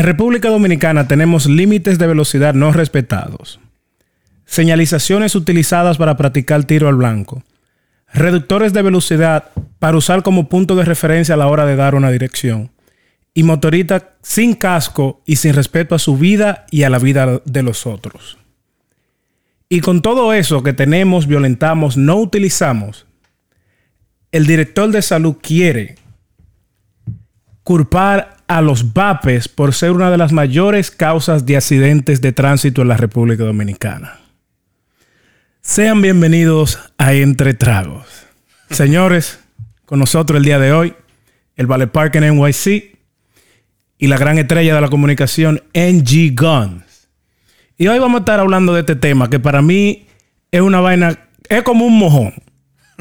En República Dominicana tenemos límites de velocidad no respetados, señalizaciones utilizadas para practicar tiro al blanco, reductores de velocidad para usar como punto de referencia a la hora de dar una dirección, y motoristas sin casco y sin respeto a su vida y a la vida de los otros. Y con todo eso que tenemos, violentamos, no utilizamos, el director de salud quiere culpar a los VAPES por ser una de las mayores causas de accidentes de tránsito en la República Dominicana. Sean bienvenidos a Entre Tragos. Señores, con nosotros el día de hoy, el Vale Park en NYC y la gran estrella de la comunicación, NG Guns. Y hoy vamos a estar hablando de este tema que para mí es una vaina, es como un mojón.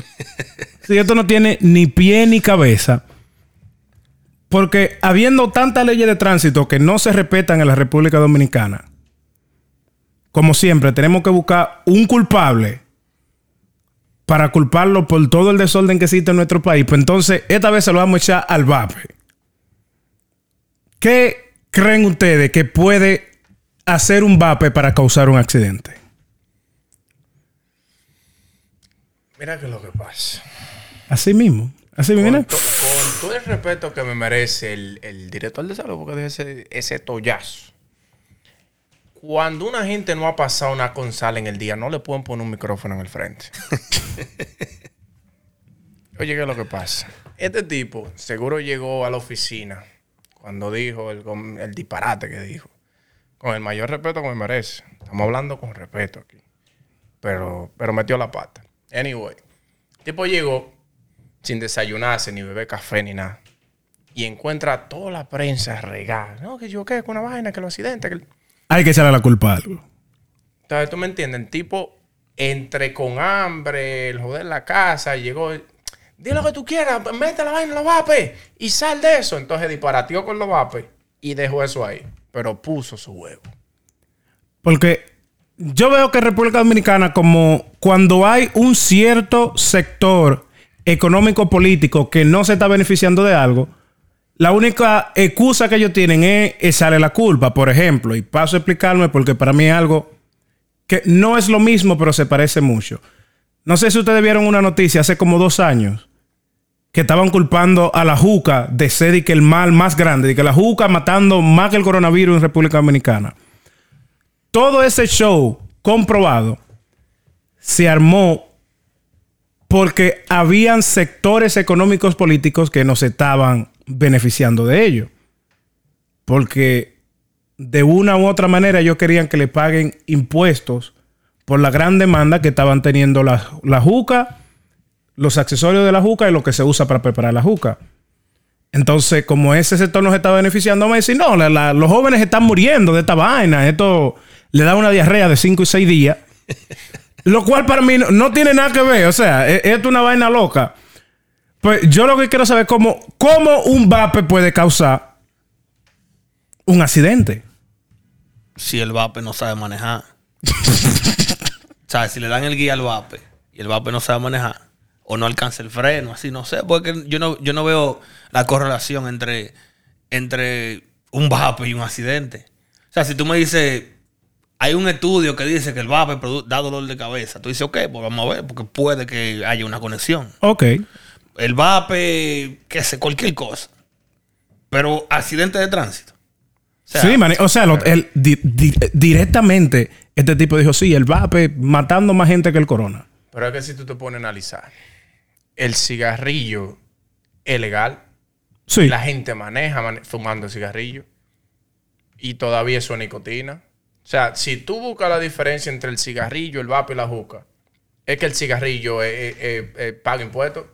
si esto no tiene ni pie ni cabeza. Porque habiendo tantas leyes de tránsito que no se respetan en la República Dominicana, como siempre, tenemos que buscar un culpable para culparlo por todo el desorden que existe en nuestro país. Pues entonces, esta vez se lo vamos a echar al VAPE. ¿Qué creen ustedes que puede hacer un VAPE para causar un accidente? Mira que lo que pasa. Así mismo. Así mismo. Todo el respeto que me merece el, el director de salud, porque dice ese, ese tollazo. Cuando una gente no ha pasado una consala en el día, no le pueden poner un micrófono en el frente. Oye, ¿qué es lo que pasa? Este tipo seguro llegó a la oficina cuando dijo el, el disparate que dijo. Con el mayor respeto que me merece. Estamos hablando con respeto aquí. Pero, pero metió la pata. Anyway. El tipo llegó sin desayunarse, ni beber café, ni nada. Y encuentra toda la prensa regada. No, que yo qué, con una vaina, que lo accidente. Que... el-". Hay que echarle la culpa a algo. Entonces, tú me entiendes, el tipo entre con hambre, el joder la casa, llegó. Di lo que tú quieras, mete la vaina en los vapes y sal de eso. Entonces disparateó con los vapes y dejó eso ahí. Pero puso su huevo. Porque yo veo que República Dominicana, como cuando hay un cierto sector económico político que no se está beneficiando de algo, la única excusa que ellos tienen es echarle la culpa, por ejemplo. Y paso a explicarme porque para mí es algo que no es lo mismo, pero se parece mucho. No sé si ustedes vieron una noticia hace como dos años que estaban culpando a la juca de ser y que el mal más grande, de que la juca matando más que el coronavirus en República Dominicana. Todo ese show comprobado se armó porque habían sectores económicos políticos que nos estaban beneficiando de ello. Porque de una u otra manera ellos querían que le paguen impuestos por la gran demanda que estaban teniendo la, la juca, los accesorios de la juca y lo que se usa para preparar la juca. Entonces, como ese sector nos está beneficiando, a decir, no, los jóvenes están muriendo de esta vaina. Esto le da una diarrea de 5 y 6 días. Lo cual para mí no, no tiene nada que ver. O sea, es, es una vaina loca. Pues yo lo que quiero saber es cómo, cómo un vape puede causar un accidente. si el vape no sabe manejar. o sea, si le dan el guía al vape y el vape no sabe manejar o no alcanza el freno, así no sé, porque yo no, yo no veo la correlación entre, entre un vape y un accidente. O sea, si tú me dices, hay un estudio que dice que el vape da dolor de cabeza, tú dices, ok, pues vamos a ver, porque puede que haya una conexión. Ok. El vape, qué sé, cualquier cosa. Pero accidente de tránsito. O sea, sí, man, o sea, lo- el- di- di- directamente este tipo dijo, sí, el vape matando más gente que el corona. Pero es que si tú te pones a analizar, el cigarrillo es legal. Sí. La gente maneja mane- fumando cigarrillo. Y todavía eso es nicotina. O sea, si tú buscas la diferencia entre el cigarrillo, el vape y la juca, es que el cigarrillo eh, eh, eh, eh, paga impuestos.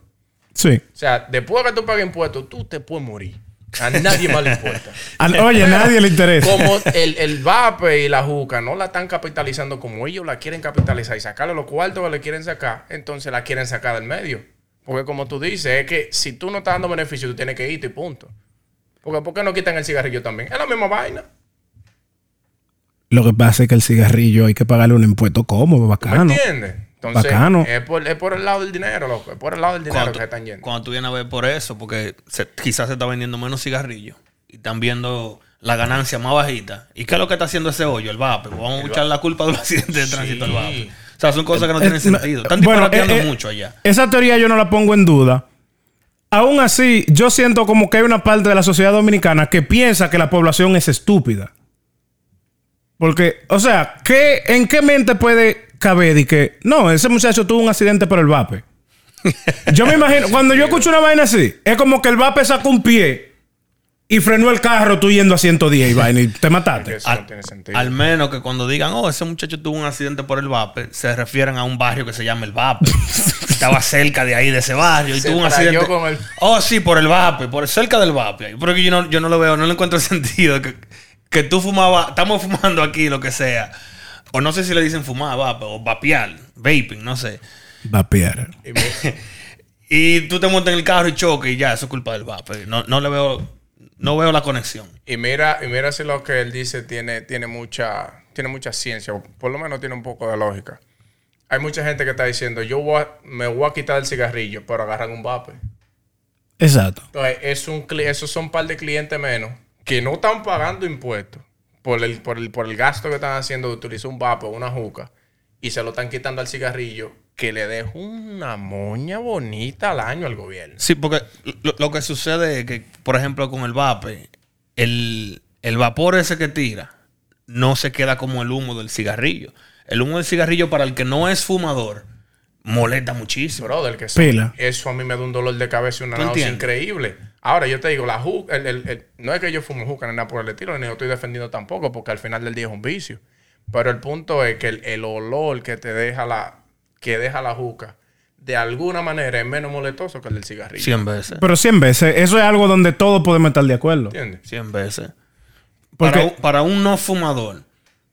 Sí. O sea, después que tú pagues impuestos, tú te puedes morir. A nadie más le importa. Oye, a nadie le interesa. Como el, el vape y la juca no la están capitalizando como ellos la quieren capitalizar y sacarle los cuartos que le quieren sacar, entonces la quieren sacar del medio. Porque como tú dices, es que si tú no estás dando beneficio, tú tienes que irte y punto. Porque ¿por qué no quitan el cigarrillo también? Es la misma vaina. Lo que pasa es que el cigarrillo hay que pagarle un impuesto cómodo, ¿Me bacano. entiendes? Entonces, Bacano. Es, por, es por el lado del dinero, loco. Es por el lado del dinero cuando, que se están yendo. cuando tú vienes a ver por eso, porque se- quizás se está vendiendo menos cigarrillos y están viendo la ganancia más bajita. ¿Y qué es lo que está haciendo ese hoyo? El VAPE. Vamos a echar la culpa de un accidente de tránsito al VAPE. O sea, son cosas que no tienen Eh, sentido. Están bueno, disparateando eh, eh, mucho allá. Esa teoría yo no la pongo en duda. Aún así, yo siento como que hay una parte de la sociedad dominicana que piensa que la población es estúpida. Porque, o sea, ¿qué, ¿en qué mente puede caber y que no, ese muchacho tuvo un accidente por el vape? Yo me imagino, cuando yo escucho una vaina así, es como que el vape sacó un pie y frenó el carro tú yendo a 110 y vaina y te mataste. Eso no tiene sentido. Al menos que cuando digan, oh, ese muchacho tuvo un accidente por el VAPE, se refieren a un barrio que se llama el VAPE. Estaba cerca de ahí, de ese barrio, y Se tuvo un trayó accidente. con el- Oh, sí, por el VAPE, por cerca del VAPE. Porque yo no, yo no lo veo, no le encuentro sentido. Que, que tú fumabas, estamos fumando aquí, lo que sea. O no sé si le dicen fumar, vape, o vapear, vaping, no sé. Vapear. Y tú te montas en el carro y choques y ya, eso es culpa del VAPE. No, no le veo, no veo la conexión. Y mira, y mira si lo que él dice tiene, tiene mucha, tiene mucha ciencia, o por lo menos tiene un poco de lógica. Hay mucha gente que está diciendo, yo voy a- me voy a quitar el cigarrillo, pero agarran un vape. Exacto. Entonces, es un, esos son un par de clientes menos que no están pagando impuestos por el, por el, por el gasto que están haciendo de utilizar un vape o una juca y se lo están quitando al cigarrillo que le deja una moña bonita al año al gobierno. Sí, porque lo, lo que sucede es que, por ejemplo, con el vape, el, el vapor ese que tira no se queda como el humo del cigarrillo. El humo del cigarrillo, para el que no es fumador, molesta muchísimo. Brother, que eso, Pila. eso a mí me da un dolor de cabeza y una ¿Tú náusea increíble. Ahora, yo te digo, la juca, el- el- el- no es que yo fume juca ni nada por el estilo, ni lo estoy defendiendo tampoco, porque al final del día es un vicio. Pero el punto es que el, el olor que te deja la, que deja la juca, de alguna manera es menos molestoso que el del cigarrillo. 100 veces. Pero 100 veces, eso es algo donde todos podemos estar de acuerdo. ¿Entiendes? 100 veces. Porque- Para, un- para un no fumador,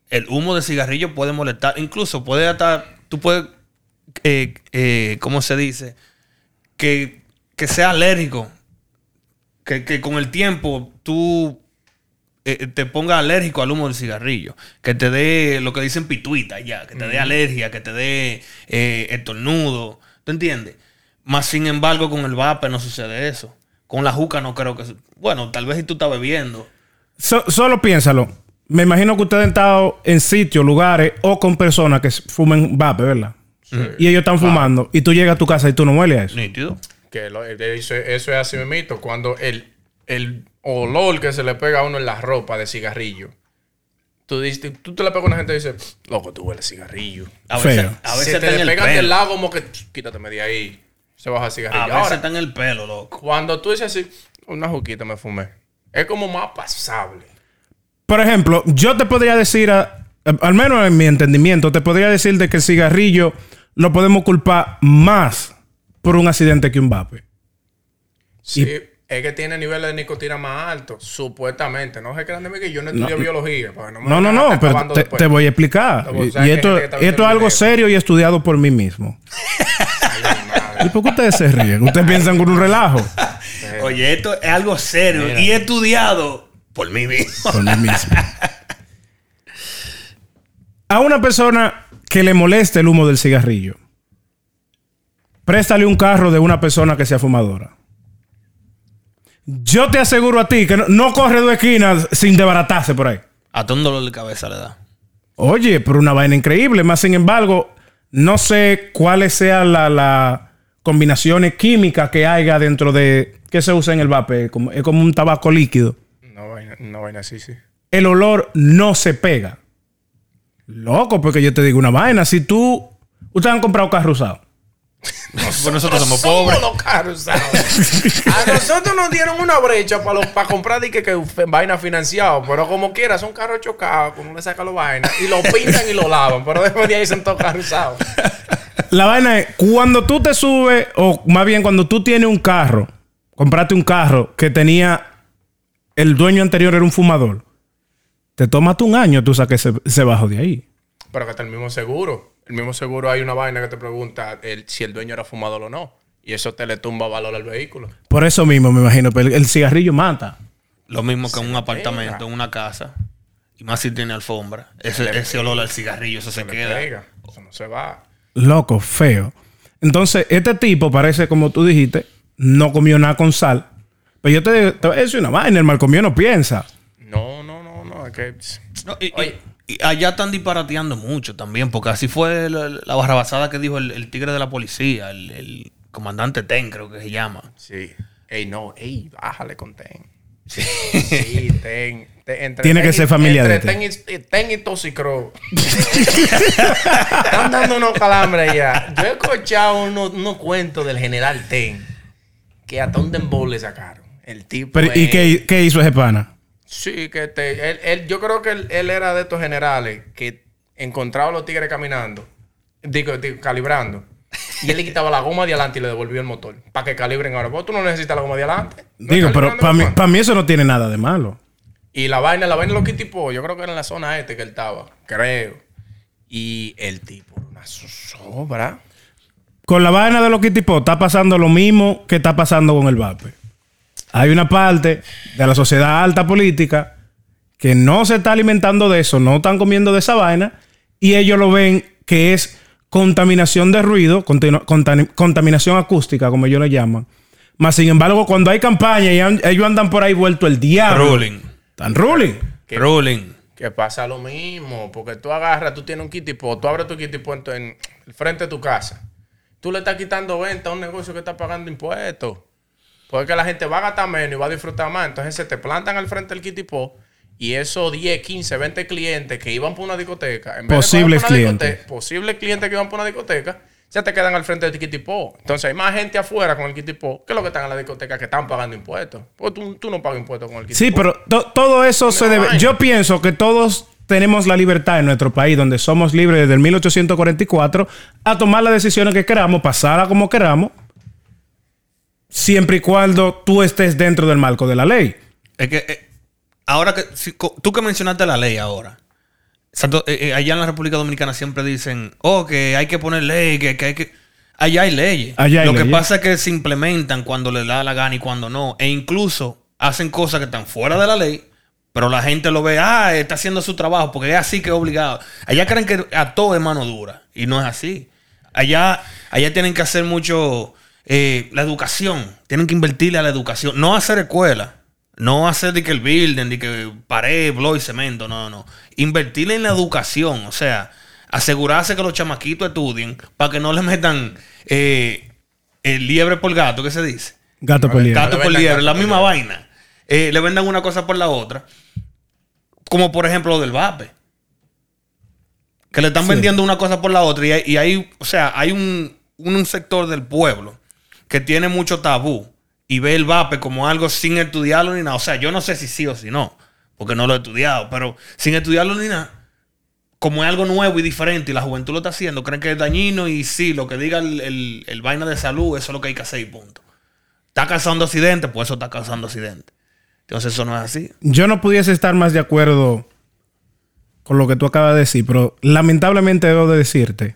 el humo de cigarrillo puede molestar. Incluso puede hasta. Tú puedes. Eh, eh, ¿Cómo se dice? Que, que sea alérgico. Que, que con el tiempo tú eh, te pongas alérgico al humo del cigarrillo. Que te dé lo que dicen pituita ya. Que te dé alergia, que te dé eh, estornudo. ¿Tú entiendes? Más sin embargo, con el vape no sucede eso. Con la juca no creo que... Bueno, tal vez si tú estás bebiendo. So- solo piénsalo. Me imagino que ustedes han estado en sitios, lugares o con personas que fumen vape, ¿verdad? Y ellos están fumando. Y tú llegas a tu casa y tú no hueles a eso. Nítido. Que lo- eso, eso es así mismo. Cuando el, el olor que se le pega a uno en la ropa de cigarrillo, tú, dices, tú te le pegas a una gente y dices, loco, tú hueles cigarrillo. A Feo. veces, a veces se te en el despegan del pelo. lado como que quítateme de ahí. Se baja el A cigarrillo. veces Ahora, está en el pelo, loco. cuando tú dices así, una juquita me fumé. Es como más pasable. Por ejemplo, yo te podría decir, a- al menos en mi entendimiento, te podría decir de que el cigarrillo lo podemos culpar más por un accidente que un vape. Sí, es que tiene niveles de nicotina más altos, supuestamente. No se crean de mí que yo no estudio biología. me No, no, no, pero te, voy a explicar. Pues, Y, ¿sabes y que esto, esto es algo serio y estudiado por mí mismo. Ay. ¿Y por qué ustedes se ríen? Ustedes piensan con un relajo. Oye, esto es algo serio y estudiado por mí mismo. Por mí mismo. A una persona que le moleste el humo del cigarrillo, préstale un carro de una persona que sea fumadora. Yo te aseguro a ti que no, no corre dos esquinas sin desbaratarse por ahí. Hasta un dolor de cabeza le da. Oye, pero una vaina increíble. Más sin embargo, no sé cuáles sean las la combinaciones químicas que haya dentro de... ¿Qué se usa en el vape? Como- es como un tabaco líquido. No vaina, no vaina así, sí. el olor no se pega. Loco, porque yo te digo una vaina. Si tú. Ustedes han comprado carro usado. Nosotros somos Somos pobres. los caros, ¿sabes? A nosotros nos dieron una brecha para para comprar di que, que vaina financiado, pero como quiera, son carros chocados, como le sacan los vainas y lo pintan y lo lavan, pero después de ahí son todos carros usados. La vaina es, cuando tú te subes, o más bien cuando tú tienes un carro, compraste un carro que tenía. El dueño anterior era un fumador. Te tomas tú un año, tú saques ese, ese bajo de ahí. Pero que está el mismo seguro. El mismo seguro hay una vaina que te pregunta el- si el dueño era fumador o no. Y eso te le tumba valor al vehículo. Por eso mismo, me imagino. Pero el, el cigarrillo mata. Lo mismo que en un apartamento, pega. en una casa. Y más si tiene alfombra. Ese, olor al cigarrillo, eso se Se queda. pega. Eso no se va. Loco, feo. Entonces, este tipo parece, como tú dijiste, no comió nada con sal. Pero yo te, te voy a decir una vaina, el mal comido no piensa. No, no. no, es que. No, y- Oye. y allá están disparateando mucho también, porque así fue la, la barrabasada que dijo el, el tigre de la policía, el, el comandante Ten, creo que se llama. Sí. Ey, no, ey, bájale con Ten. Sí, Ten. Entre Tiene que Ten y- ser familia de entre Ten. y, Ten y Toxicro. Están dando unos calambres ya. Yo he escuchado unos, unos cuentos del general Ten que hasta un dembow le sacaron. El tipo. Pero, ¿Y qué, qué hizo ese pana? Sí, que te, él, él- yo creo que él, él era de estos generales que encontraba a los tigres caminando, digo, digo, calibrando, y él le quitaba la goma de adelante y le devolvía el motor para que calibren ahora. Vos tú no necesitas la goma de adelante. No Digo, pero para mí, pa' mí eso no tiene nada de malo. Y la vaina, la vaina lo que tipo, yo creo que era en la zona este que él estaba, creo. Y el tipo, una zozobra. Con la vaina de los Kitty está pasando lo mismo que está pasando con el VAPE. Hay una parte de la sociedad alta política que no se está alimentando de eso, no están comiendo de esa vaina, y ellos lo ven que es contaminación de ruido, contam- contaminación acústica, como ellos le llaman. Más sin embargo, cuando hay campaña y an- ellos andan por ahí vuelto el diablo. Ruling. Están ruling. ¿Qué? Ruling. Que pasa lo mismo, porque tú agarras, tú tienes un kitipo, tú abres tu kitipo en, tu- en el frente de tu casa. Tú le estás quitando venta a un negocio que está pagando impuestos. Porque la gente va a gastar menos y va a disfrutar más. Entonces se te plantan al frente del kitipo y esos 10, 15, 20 clientes que iban por una discoteca, en vez de Posibles una clientes. posibles clientes que iban por una discoteca, se te quedan al frente del kitipo. Entonces hay más gente afuera con el kitipo que los que están en la discoteca que están pagando impuestos. Porque tú, tú no pagas impuestos con el kitipo. Sí, pero to- todo eso se debe. Yo pienso que todos tenemos la libertad en nuestro país, donde somos libres desde el 1844, a tomar las decisiones que queramos, pasarla como queramos, siempre y cuando tú estés dentro del marco de la ley. Es que eh, ahora que si- tú que mencionaste la ley ahora, eh, eh, allá en la República Dominicana siempre dicen, oh, que hay que poner ley, que, que hay que... Allá hay leyes. Allá hay Lo que pasa es que se implementan cuando les da la gana y cuando no. E incluso hacen cosas que están fuera de la ley, pero la gente lo ve, ah, está haciendo su trabajo, porque es así que es obligado. Allá creen que a todo es mano dura, y no es así. Allá, allá tienen que hacer mucho eh, la educación, tienen que invertirle a la educación, no hacer escuela, no hacer de que el building, de que pared, blow y cemento, no, no. Invertirle en la educación, o sea, asegurarse que los chamaquitos estudien para que no le metan eh, el liebre por gato, ¿qué se dice? Gato por liebre. Gato por liebre, la misma liebre. vaina. Eh, le vendan una cosa por la otra. Como por ejemplo lo del vape. Que le están vendiendo una cosa por la otra. Y hay, y hay- o sea, hay un, un sector del pueblo que tiene mucho tabú y ve el vape como algo sin estudiarlo ni nada. O sea, yo no sé si sí o si no, porque no lo he estudiado, pero sin estudiarlo ni nada. Como es algo nuevo y diferente y la juventud lo está haciendo, creen que es dañino y sí, lo que diga el, el- vaina de salud, eso es lo que hay que hacer y punto. Está causando accidentes, pues eso está causando accidentes. Entonces eso no es así. Yo no pudiese estar más de acuerdo con lo que tú acabas de decir, pero lamentablemente debo de decirte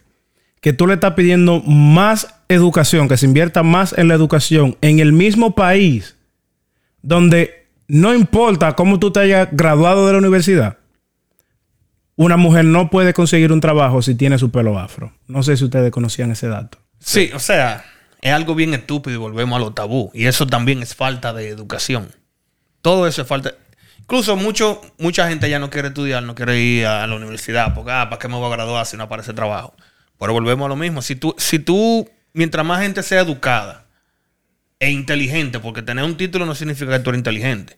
que tú le estás pidiendo más educación, que se invierta más en la educación en el mismo país donde no importa cómo tú te hayas graduado de la universidad, una mujer no puede conseguir un trabajo si tiene su pelo afro. No sé si ustedes conocían ese dato. Sí, o sea, es algo bien estúpido y volvemos a lo tabú. Y eso también es falta de educación. Todo eso es falta. Incluso mucho, mucha gente ya no quiere estudiar, no quiere ir a la universidad, porque, ah, ¿para qué me voy a graduar si no aparece trabajo? Pero volvemos a lo mismo. Si tú, si tú, mientras más gente sea educada e inteligente, porque tener un título no significa que tú eres inteligente.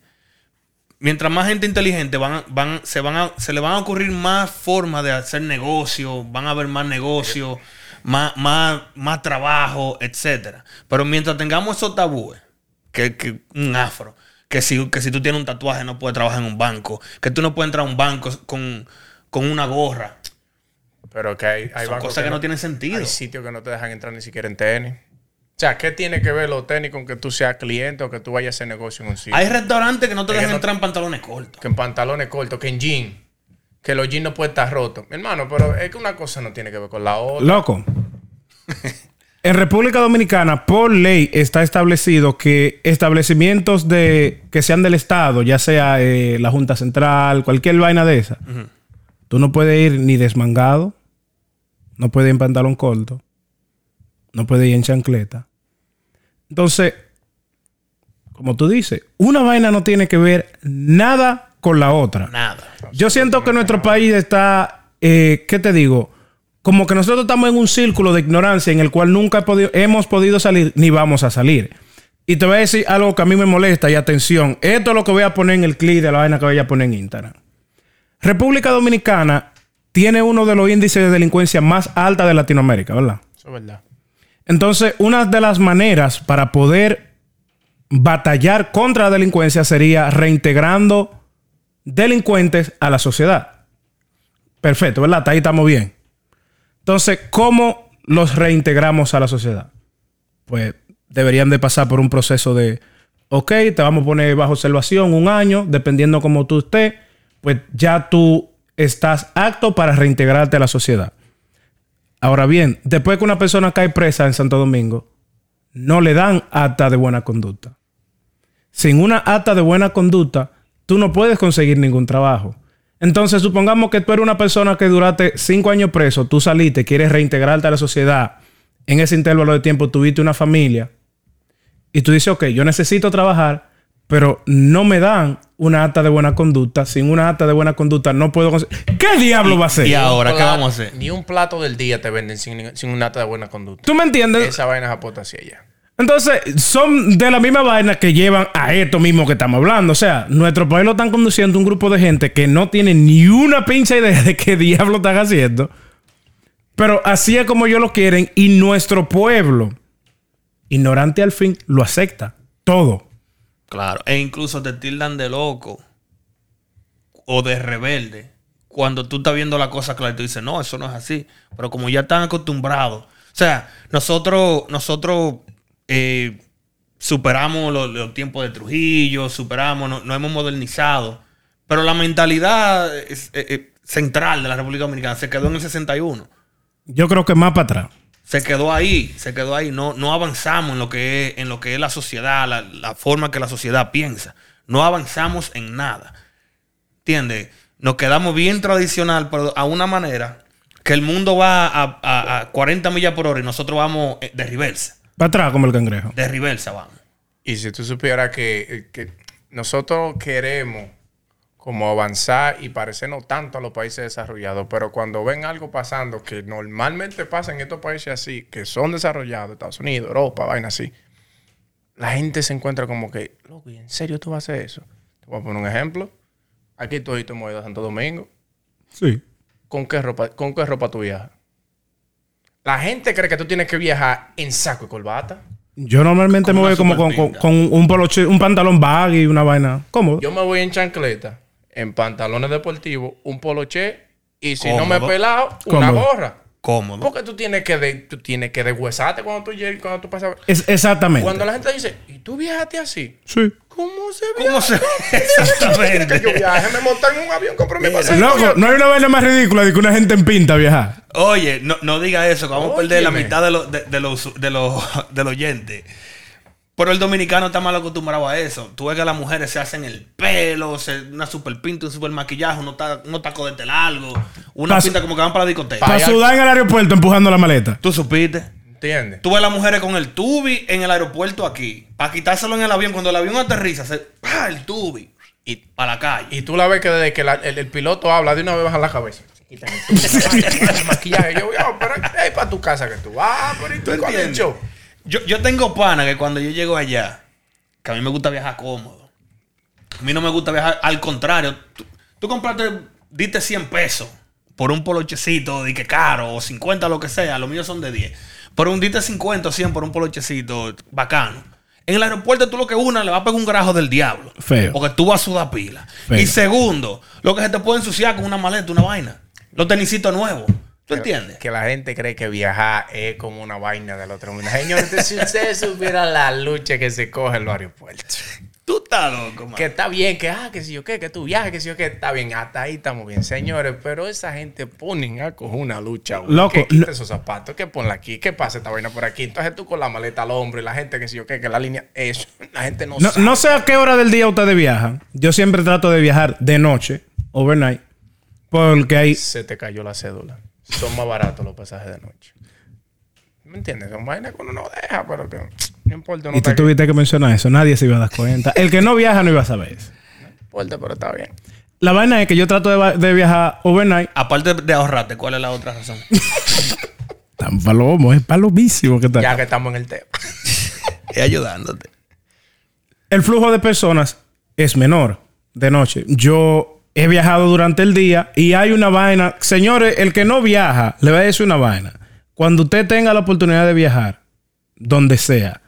Mientras más gente inteligente van, van, se, van se le van a ocurrir más formas de hacer negocio, van a haber más negocios, más, más, más trabajo, etcétera. Pero mientras tengamos esos tabúes, que, que un afro, que si, que si tú tienes un tatuaje no puedes trabajar en un banco, que tú no puedes entrar a un banco con, con una gorra. Pero que hay, hay Son cosas que no tienen sentido. Hay sitios que no te dejan entrar ni siquiera en tenis. O sea, ¿qué tiene que ver los tenis con que tú seas cliente o que tú vayas a hacer negocio en un sitio? Hay restaurantes que no te dejan no- entrar en pantalones cortos. Que en pantalones cortos, que en jean. Que los jeans no pueden estar rotos. Mi hermano, pero es que una cosa no tiene que ver con la otra. Loco. En República Dominicana, por ley, está establecido que establecimientos de que sean del Estado, ya sea eh, la Junta Central, cualquier vaina de esa, tú no puedes ir ni desmangado, no puedes ir en pantalón corto, no puedes ir en chancleta. Entonces, como tú dices, una vaina no tiene que ver nada con la otra. Nada. Yo siento que nuestro país está, eh, ¿qué te digo? Como que nosotros estamos en un círculo de ignorancia en el cual nunca he podido- hemos podido salir ni vamos a salir. Y te voy a decir algo que a mí me molesta y atención. Esto es lo que voy a poner en el clip de la vaina que voy a poner en Instagram. República Dominicana tiene uno de los índices de delincuencia más alta de Latinoamérica, ¿verdad? Eso es verdad. Entonces, una de las maneras para poder batallar contra la delincuencia sería reintegrando delincuentes a la sociedad. Perfecto, ¿verdad? Hasta ahí estamos bien. Entonces, ¿cómo los reintegramos a la sociedad? Pues deberían de pasar por un proceso de, ok, te vamos a poner bajo observación un año, dependiendo cómo tú estés, pues ya tú estás apto para reintegrarte a la sociedad. Ahora bien, después que una persona cae presa en Santo Domingo, no le dan acta de buena conducta. Sin una acta de buena conducta, tú no puedes conseguir ningún trabajo. Entonces, supongamos que tú eres una persona que duraste cinco años preso, tú saliste, quieres reintegrarte a la sociedad. En ese intervalo de tiempo tuviste una familia y tú dices, ok, yo necesito trabajar, pero no me dan una acta de buena conducta. Sin una acta de buena conducta no puedo conseguir. ¿Qué diablo va a hacer? y ahora, ¿qué vamos a hacer? Ni un plato del día te venden sin, sin un acta de buena conducta. ¿Tú me entiendes? Esa vaina es apotasía ya. Entonces, son de la misma vaina que llevan a esto mismo que estamos hablando. O sea, nuestro país lo están conduciendo un grupo de gente que no tiene ni una pincha idea de qué diablo están haciendo. Pero así es como ellos lo quieren y nuestro pueblo, ignorante al fin, lo acepta. Todo. Claro. E incluso te tildan de loco o de rebelde. Cuando tú estás viendo la cosa clara y tú dices, no, eso no es así. Pero como ya están acostumbrados. O sea, nosotros, nosotros eh, superamos los, tiempos de Trujillo, superamos, no- nos hemos modernizado. Pero la mentalidad eh, eh, central de la República Dominicana se quedó en el 61. Yo creo que más para atrás. Se quedó ahí, se quedó ahí. No, no avanzamos en lo que es, en lo que es la sociedad, la, la forma que la sociedad piensa. No avanzamos en nada. ¿Entiendes? Nos quedamos bien tradicional, pero a una manera que el mundo va a, a- a 40 millas por hora y nosotros vamos eh, de reversa. Para atrás como el cangrejo. De reversa vamos. Y si tú supieras que, eh, que nosotros queremos como avanzar y parecernos tanto a los países desarrollados, pero cuando ven algo pasando que normalmente pasa en estos países así, que son desarrollados, Estados Unidos, Europa, vaina así, la gente se encuentra como que, loco, ¿y en serio tú vas a hacer eso? Te voy a poner un ejemplo. Aquí tú hemos ido a Santo Domingo. Sí. ¿Con qué ropa, con qué ropa tú viajas? La gente cree que tú tienes que viajar en saco y corbata. Yo normalmente me voy como con, con- superpinta. con un poloche, un pantalón baggy y una vaina. ¿Cómo? Yo me voy en chancleta, en pantalones deportivos, un poloche y si no me he Cómodo. pelado, una Cómodo. gorra. Cómodo. Porque tú tienes que de, tú tienes que deshuesarte cuando tú llegues, cuando tú pasas. Es exactamente. Cuando la gente dice, ¿y tú viajaste así? Sí. ¿Cómo se ¿Cómo viaja? se.? Que yo Exactamente. viaje, me monté en un avión, compré mi pasaje. Loco, no hay una vaina más ridícula de que una gente en pinta viajar. Oye, no, no diga eso, que vamos a perder la Óyeme. mitad de los de, de los de los del oyente. Pero el dominicano está mal acostumbrado a eso. Tú ves que las mujeres se hacen el pelo, se, una super pinta, un super maquillaje, unos, ta- unos tacos de largo, una pinta como que van para la discoteca. Para sudar en el aeropuerto empujando la maleta. ¿Tú supiste? ¿Entiendes? Tú ves las mujeres con el tubi en el aeropuerto aquí, para quitárselo en el avión. Cuando el avión aterriza, se ¡pah! el tubi y para la calle. Y tú la ves que desde que la- el, el piloto habla, de una vez baja la cabeza. Se quitan el, el maquillaje. Yo, yo, pero es para tu casa que tú vas, pero ¿y tú cuál Yo, yo tengo pana que cuando yo llego allá, que a mí me gusta viajar cómodo. A mí no me gusta viajar, al contrario. Tú, tú compraste, diste 100 pesos por un polochecito, de que caro, o 50, lo que sea, los míos son de 10. Pero un diste 50 o 100 por un polochecito bacano. En el aeropuerto tú lo que una le va a pegar un grajo del diablo. Feo. Porque tú vas a sudar pila. Feo. Y segundo, lo que se te puede ensuciar con una maleta, una vaina. Los tenisitos nuevos. ¿Tú entiendes? Que la gente cree que viajar es como una vaina del otro mundo. Señores, si ustedes supieran la lucha que se coge en los aeropuertos. Tú estás loco, man. Que está bien, que ah, que si yo qué, que tú viajes, que si yo qué, está bien, hasta ahí estamos bien, señores. Pero esa gente ponen a coger una lucha. güey. Loco, Que quita no- esos zapatos, que ponla aquí, que pasa esta vaina por aquí. Entonces tú con la maleta al hombro y la gente que si yo qué, que la línea, eso, la gente no, No, sabe. no sé a qué hora del día ustedes viajan. Yo siempre trato de viajar de noche, overnight. Porque hay. Se te cayó la cédula. Son más baratos los pasajes de noche. ¿Me entiendes? Son vainas que uno no deja, pero que no importa. No Y tú tuviste que mencionar eso. Nadie se iba a dar cuenta. El que no viaja no iba a saber eso. importa, pero está bien. La vaina es que yo trato de, viajar overnight. Aparte de ahorrarte, ¿cuál es la otra razón? Tan palomo, es palomísimo que está. Ya que estamos en el tema. es ayudándote. El flujo de personas es menor de noche. Yo he viajado durante el día y hay una vaina. Señores, el que no viaja, le voy a decir una vaina. Cuando usted tenga la oportunidad de viajar, donde sea,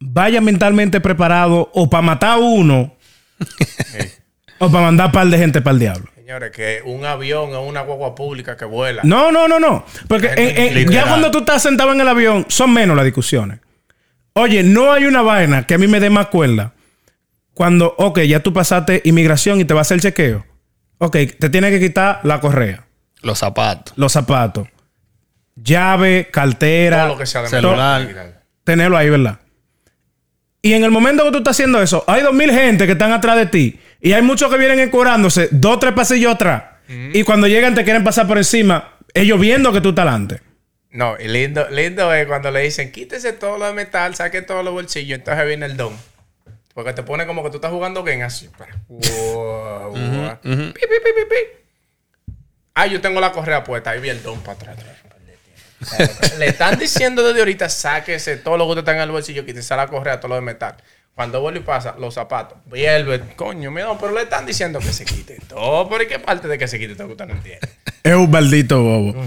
vaya mentalmente preparado o para matar a uno Sí. o para mandar par de gente para el diablo. Señores, que un avión o una guagua pública que vuela. No, no, no, no. Porque en- en- ya cuando tú estás sentado en el avión, son menos las discusiones. Oye, no hay una vaina que a mí me dé más cuerda. Cuando, ok, ya tú pasaste inmigración y te va a hacer chequeo. Ok, te tiene que quitar la correa, Los zapatos. los zapatos, llave, cartera, Todo lo que sea de celular. tenerlo ahí, ¿verdad? Y en el momento que tú estás haciendo eso, hay dos mil gente que están atrás de ti y hay muchos que vienen encurándose dos, tres pasillos atrás. Y cuando llegan te quieren pasar por encima, ellos viendo que tú estás adelante. No, y lindo, lindo es cuando le dicen, quítese todo lo de metal, saque todos los bolsillos, entonces viene el don. Porque te pone como que tú estás jugando game así. Wow, wow. Pi, pi, pi, pi, pi. Ah, yo tengo la correa puesta, ahí vi el don para atrás. Le están diciendo desde ahorita, sáquese todo lo que usted tenga en el bolsillo, quítese la correa, todo lo de metal. Cuando vuelve y pasa, los zapatos, vuelve, coño, mira, pero le están diciendo que se quite todo. ¿Por qué parte de que se quite todo que usted no entiende? Es un maldito bobo.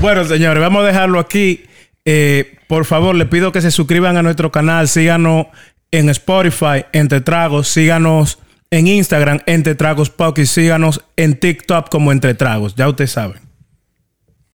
Bueno, señores, vamos a dejarlo aquí. Eh, por favor, les pido que se suscriban a nuestro canal. Síganos en Spotify, Entre Tragos. Síganos en Instagram, Entre Tragos Podcast. Síganos en TikTok como Entre Tragos. Ya ustedes saben.